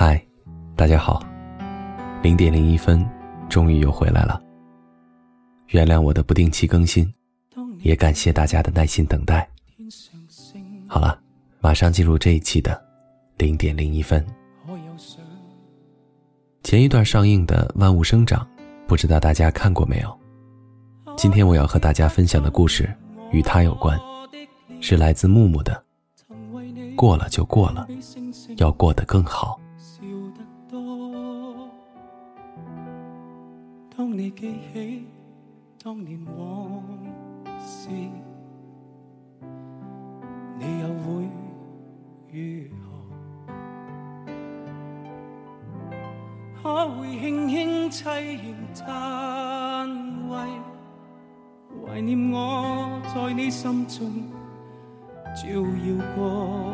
嗨，大家好，零点零一分，终于又回来了。原谅我的不定期更新，也感谢大家的耐心等待。好了，马上进入这一期的零点零一分。前一段上映的《万物生长》，不知道大家看过没有？今天我要和大家分享的故事与它有关，是来自木木的。过了就过了，要过得更好。你记起当年往事，你又会如何？可会轻轻凄然叹谓，怀念我在你心中照耀过，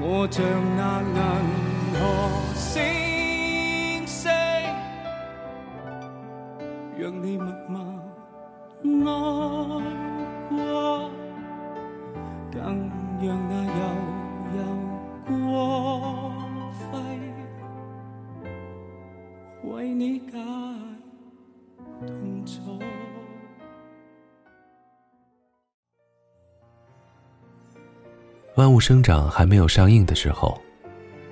我像那银河星。让你默默爱过，更让那悠悠光辉为你解痛楚。万物生长还没有上映的时候，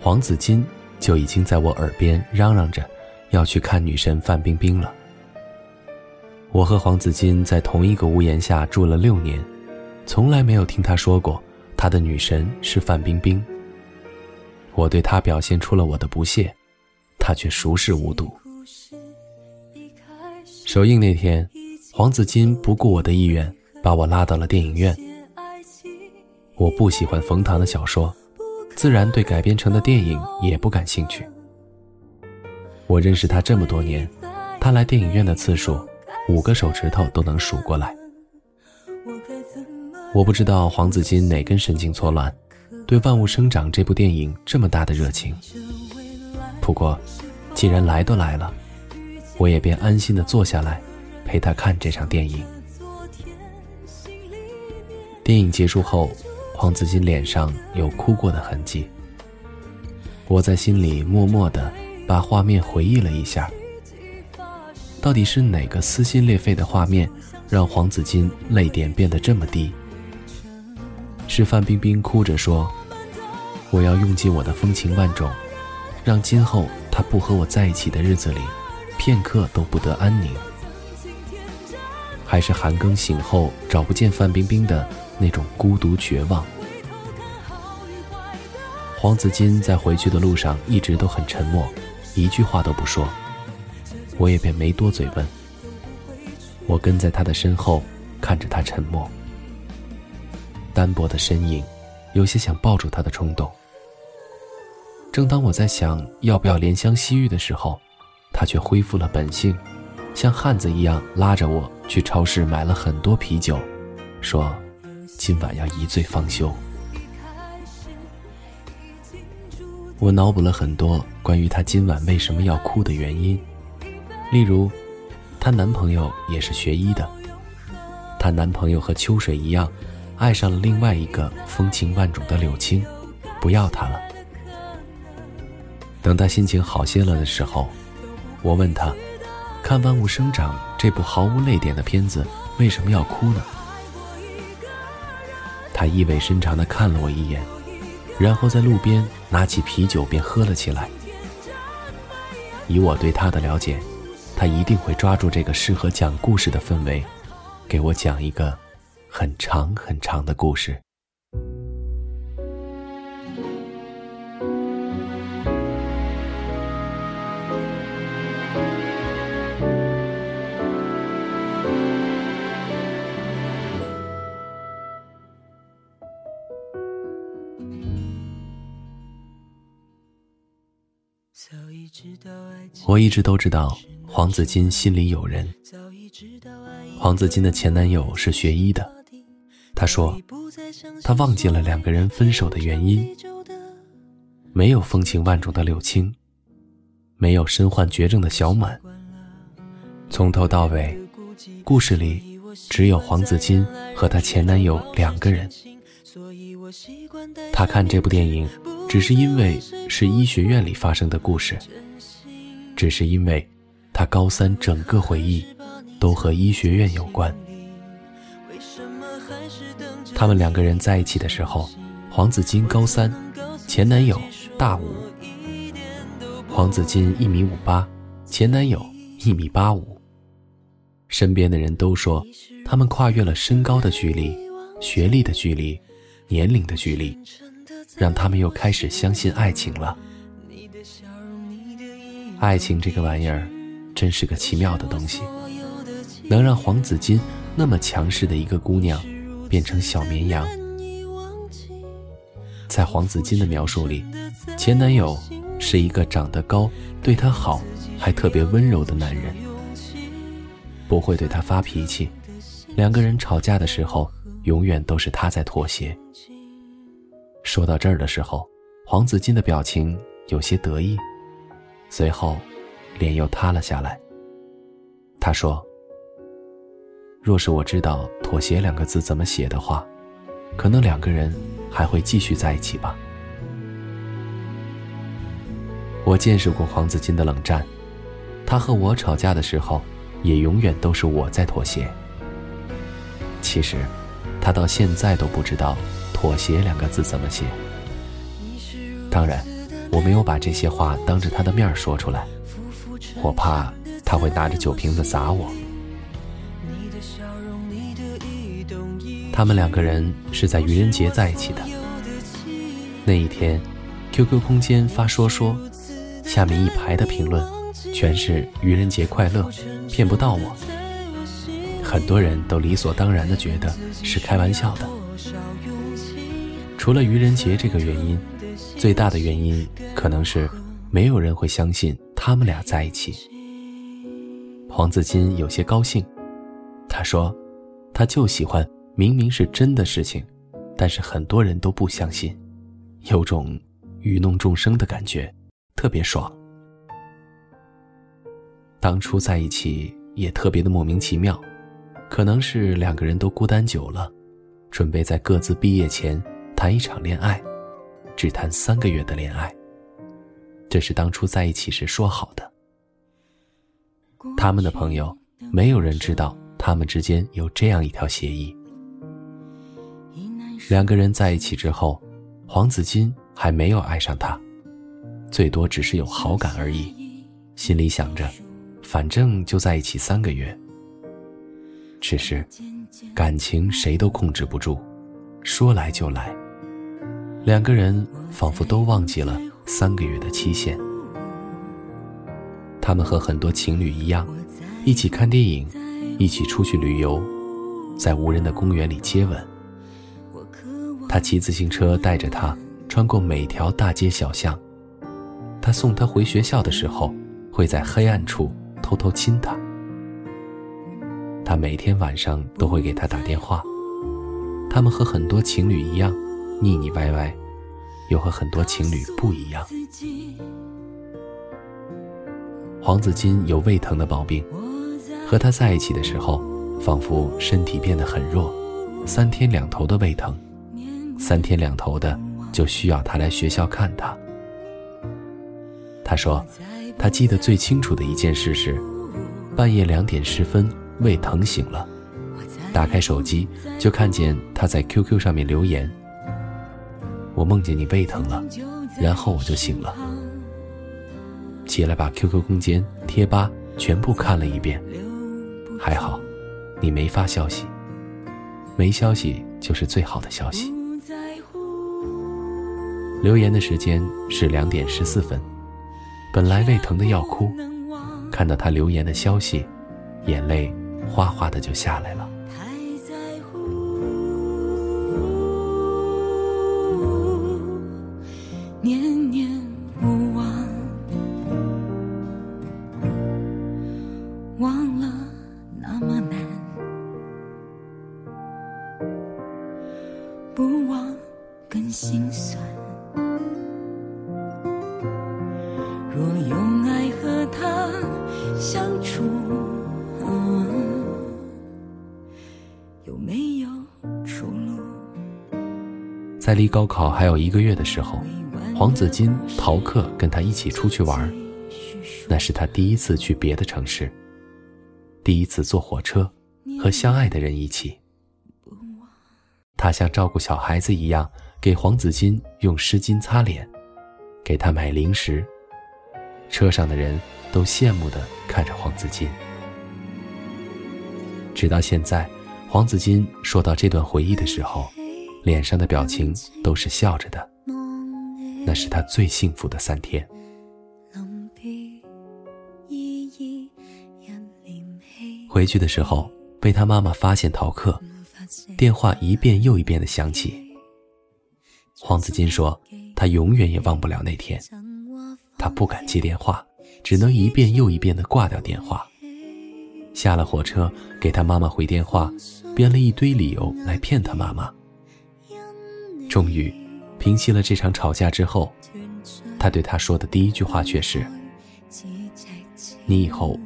黄子金就已经在我耳边嚷嚷着要去看女神范冰冰了。我和黄子金在同一个屋檐下住了六年，从来没有听他说过他的女神是范冰冰。我对他表现出了我的不屑，他却熟视无睹。首映那天，黄子金不顾我的意愿，把我拉到了电影院。我不喜欢冯唐的小说，自然对改编成的电影也不感兴趣。我认识他这么多年，他来电影院的次数。五个手指头都能数过来。我不知道黄子金哪根神经错乱，对《万物生长》这部电影这么大的热情。不过，既然来都来了，我也便安心的坐下来，陪他看这场电影。电影结束后，黄子金脸上有哭过的痕迹。我在心里默默的把画面回忆了一下。到底是哪个撕心裂肺的画面，让黄子金泪点变得这么低？是范冰冰哭着说：“我要用尽我的风情万种，让今后他不和我在一起的日子里，片刻都不得安宁。”还是韩庚醒后找不见范冰冰的那种孤独绝望？黄子金在回去的路上一直都很沉默，一句话都不说。我也便没多嘴问。我跟在他的身后，看着他沉默，单薄的身影，有些想抱住他的冲动。正当我在想要不要怜香惜玉的时候，他却恢复了本性，像汉子一样拉着我去超市买了很多啤酒，说：“今晚要一醉方休。”我脑补了很多关于他今晚为什么要哭的原因。例如，她男朋友也是学医的，她男朋友和秋水一样，爱上了另外一个风情万种的柳青，不要她了。等她心情好些了的时候，我问她，看《万物生长》这部毫无泪点的片子，为什么要哭呢？她意味深长地看了我一眼，然后在路边拿起啤酒便喝了起来。以我对她的了解。他一定会抓住这个适合讲故事的氛围，给我讲一个很长很长的故事。我一直都知道。黄子金心里有人。黄子金的前男友是学医的，他说，他忘记了两个人分手的原因。没有风情万种的柳青，没有身患绝症的小满。从头到尾，故事里只有黄子金和她前男友两个人。他看这部电影，只是因为是医学院里发生的故事，只是因为他高三整个回忆都和医学院有关。他们两个人在一起的时候，黄子金高三，前男友大五。黄子金一米五八，前男友一米八五。身边的人都说，他们跨越了身高的距离、学历的距离、年龄的距离，让他们又开始相信爱情了。爱情这个玩意儿，真是个奇妙的东西，能让黄子金那么强势的一个姑娘。变成小绵羊。在黄子金的描述里，前男友是一个长得高、对她好、还特别温柔的男人，不会对她发脾气。两个人吵架的时候，永远都是他在妥协。说到这儿的时候，黄子金的表情有些得意，随后脸又塌了下来。他说。若是我知道“妥协”两个字怎么写的话，可能两个人还会继续在一起吧。我见识过黄子金的冷战，他和我吵架的时候，也永远都是我在妥协。其实，他到现在都不知道“妥协”两个字怎么写。当然，我没有把这些话当着他的面说出来，我怕他会拿着酒瓶子砸我。他们两个人是在愚人节在一起的。那一天，QQ 空间发说说，下面一排的评论全是“愚人节快乐”，骗不到我。很多人都理所当然的觉得是开玩笑的。除了愚人节这个原因，最大的原因可能是没有人会相信他们俩在一起。黄子金有些高兴，他说：“他就喜欢。”明明是真的事情，但是很多人都不相信，有种愚弄众生的感觉，特别爽。当初在一起也特别的莫名其妙，可能是两个人都孤单久了，准备在各自毕业前谈一场恋爱，只谈三个月的恋爱。这是当初在一起时说好的。他们的朋友没有人知道他们之间有这样一条协议。两个人在一起之后，黄子金还没有爱上她，最多只是有好感而已，心里想着，反正就在一起三个月。只是，感情谁都控制不住，说来就来。两个人仿佛都忘记了三个月的期限。他们和很多情侣一样，一起看电影，一起出去旅游，在无人的公园里接吻。他骑自行车带着她穿过每条大街小巷，他送她回学校的时候，会在黑暗处偷偷亲她。他每天晚上都会给她打电话。他们和很多情侣一样，腻腻歪歪，又和很多情侣不一样。黄子金有胃疼的毛病，和他在一起的时候，仿佛身体变得很弱，三天两头的胃疼。三天两头的就需要他来学校看他。他说，他记得最清楚的一件事是，半夜两点十分胃疼醒了，打开手机就看见他在 QQ 上面留言：“我梦见你胃疼了，然后我就醒了。”起来把 QQ 空间、贴吧全部看了一遍，还好，你没发消息，没消息就是最好的消息。留言的时间是两点十四分，本来胃疼的要哭，看到他留言的消息，眼泪哗哗的就下来了。在离高考还有一个月的时候，黄子金逃课跟他一起出去玩，那是他第一次去别的城市，第一次坐火车，和相爱的人一起。他像照顾小孩子一样，给黄子金用湿巾擦脸，给他买零食。车上的人都羡慕地看着黄子金。直到现在，黄子金说到这段回忆的时候，脸上的表情都是笑着的。那是他最幸福的三天。回去的时候，被他妈妈发现逃课，电话一遍又一遍的响起。黄子金说，他永远也忘不了那天，他不敢接电话，只能一遍又一遍的挂掉电话。下了火车，给他妈妈回电话，编了一堆理由来骗他妈妈。终于。平息了这场吵架之后，他对他说的第一句话却是：“你以后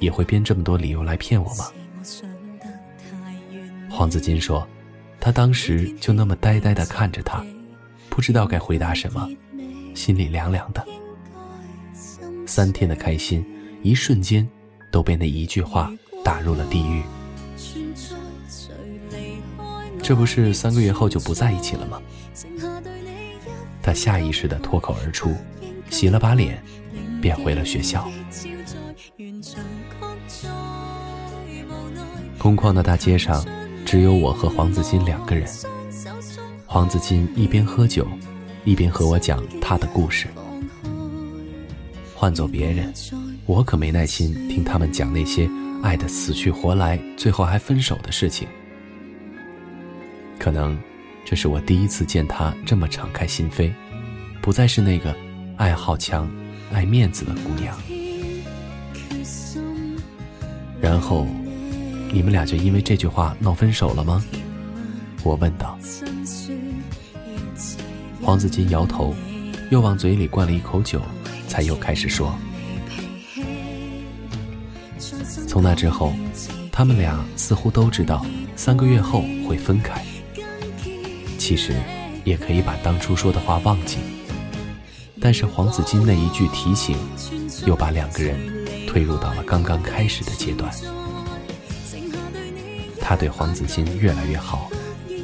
也会编这么多理由来骗我吗？”黄子金说：“他当时就那么呆呆地看着他，不知道该回答什么，心里凉凉的。三天的开心，一瞬间都被那一句话打入了地狱。这不是三个月后就不在一起了吗？”他下意识地脱口而出，洗了把脸，便回了学校。空旷的大街上，只有我和黄子金两个人。黄子金一边喝酒，一边和我讲他的故事。换做别人，我可没耐心听他们讲那些爱得死去活来，最后还分手的事情。可能。这是我第一次见她这么敞开心扉，不再是那个爱好强、爱面子的姑娘。然后，你们俩就因为这句话闹分手了吗？我问道。黄子金摇头，又往嘴里灌了一口酒，才又开始说：从那之后，他们俩似乎都知道三个月后会分开。其实，也可以把当初说的话忘记，但是黄子金那一句提醒，又把两个人推入到了刚刚开始的阶段。他对黄子金越来越好，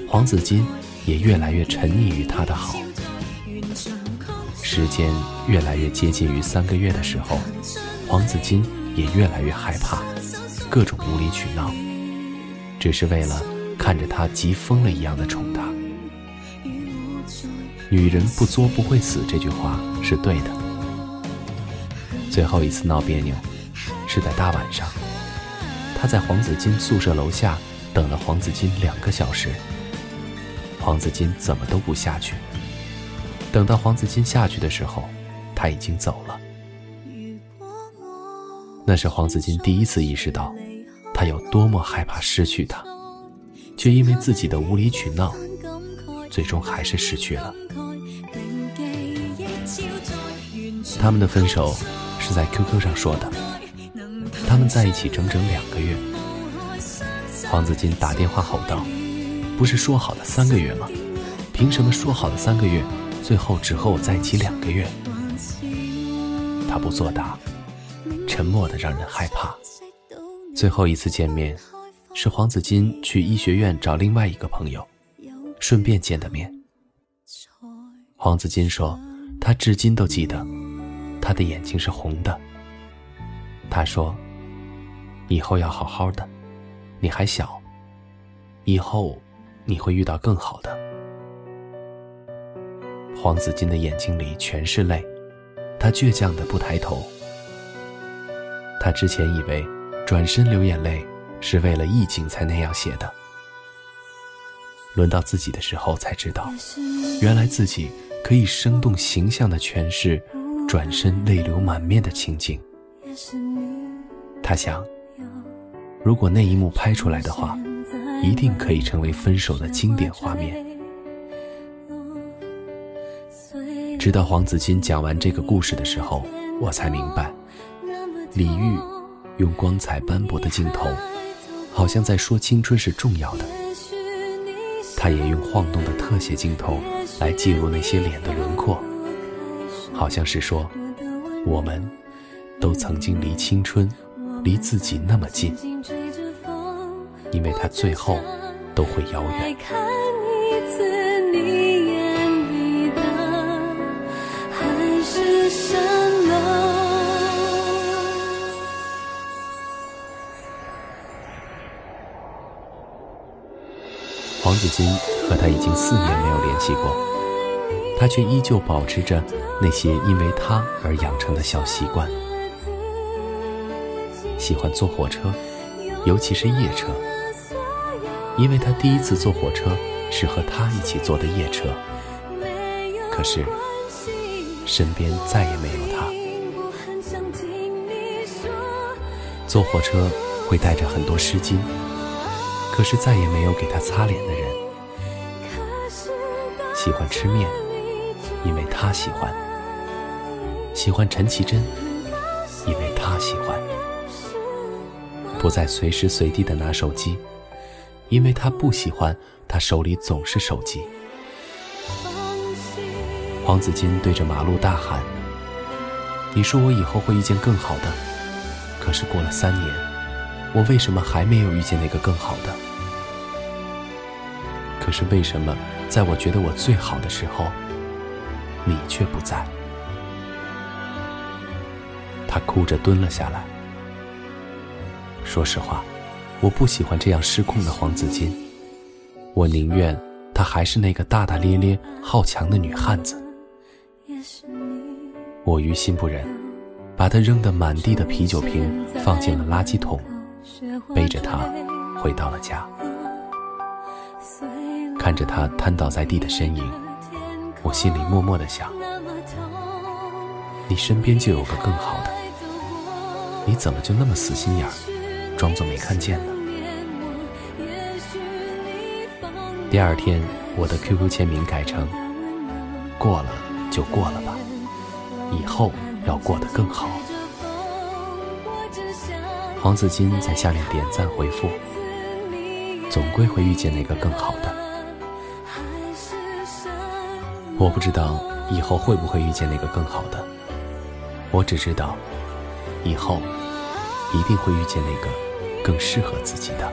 黄子金也越来越沉溺于他的好。时间越来越接近于三个月的时候，黄子金也越来越害怕，各种无理取闹，只是为了看着他急疯了一样的宠他。女人不作不会死，这句话是对的。最后一次闹别扭，是在大晚上，他在黄子金宿舍楼下等了黄子金两个小时，黄子金怎么都不下去。等到黄子金下去的时候，他已经走了。那是黄子金第一次意识到，他有多么害怕失去他，却因为自己的无理取闹。最终还是失去了。他们的分手是在 QQ 上说的，他们在一起整整两个月。黄子金打电话吼道：“不是说好的三个月吗？凭什么说好的三个月，最后只和我在一起两个月？”他不作答，沉默的让人害怕。最后一次见面，是黄子金去医学院找另外一个朋友。顺便见的面。黄子金说，他至今都记得，他的眼睛是红的。他说：“以后要好好的，你还小，以后你会遇到更好的。”黄子金的眼睛里全是泪，他倔强的不抬头。他之前以为，转身流眼泪是为了意境才那样写的。轮到自己的时候，才知道，原来自己可以生动形象地诠释转身泪流满面的情景。他想，如果那一幕拍出来的话，一定可以成为分手的经典画面。直到黄子金讲完这个故事的时候，我才明白，李煜用光彩斑驳的镜头，好像在说青春是重要的。他也用晃动的特写镜头来记录那些脸的轮廓，好像是说，我们都曾经离青春，离自己那么近，因为他最后都会遥远。至今和他已经四年没有联系过，他却依旧保持着那些因为他而养成的小习惯，喜欢坐火车，尤其是夜车，因为他第一次坐火车是和他一起坐的夜车，可是身边再也没有他。坐火车会带着很多湿巾。可是再也没有给他擦脸的人。喜欢吃面，因为他喜欢；喜欢陈绮贞，因为他喜欢。不再随时随地的拿手机，因为他不喜欢他手里总是手机。黄子金对着马路大喊：“你说我以后会遇见更好的，可是过了三年，我为什么还没有遇见那个更好的？”可是为什么，在我觉得我最好的时候，你却不在？他哭着蹲了下来。说实话，我不喜欢这样失控的黄子金，我宁愿他还是那个大大咧咧、好强的女汉子。我于心不忍，把他扔得满地的啤酒瓶放进了垃圾桶，背着他回到了家。看着他瘫倒在地的身影，我心里默默的想：你身边就有个更好的，你怎么就那么死心眼儿，装作没看见呢？第二天，我的 QQ 签名改成：过了就过了吧，以后要过得更好。黄子金在下面点赞回复：总归会遇见那个更好的。我不知道以后会不会遇见那个更好的，我只知道，以后一定会遇见那个更适合自己的。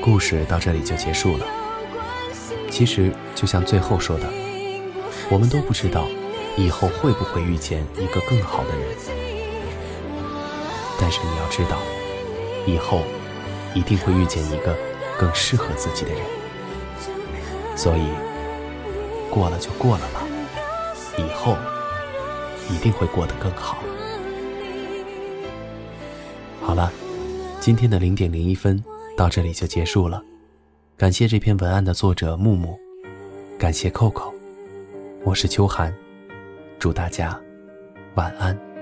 故事到这里就结束了。其实就像最后说的，我们都不知道。以后会不会遇见一个更好的人？但是你要知道，以后一定会遇见一个更适合自己的人。所以，过了就过了吧，以后一定会过得更好。好了，今天的零点零一分到这里就结束了。感谢这篇文案的作者木木，感谢扣扣，我是秋寒。祝大家晚安。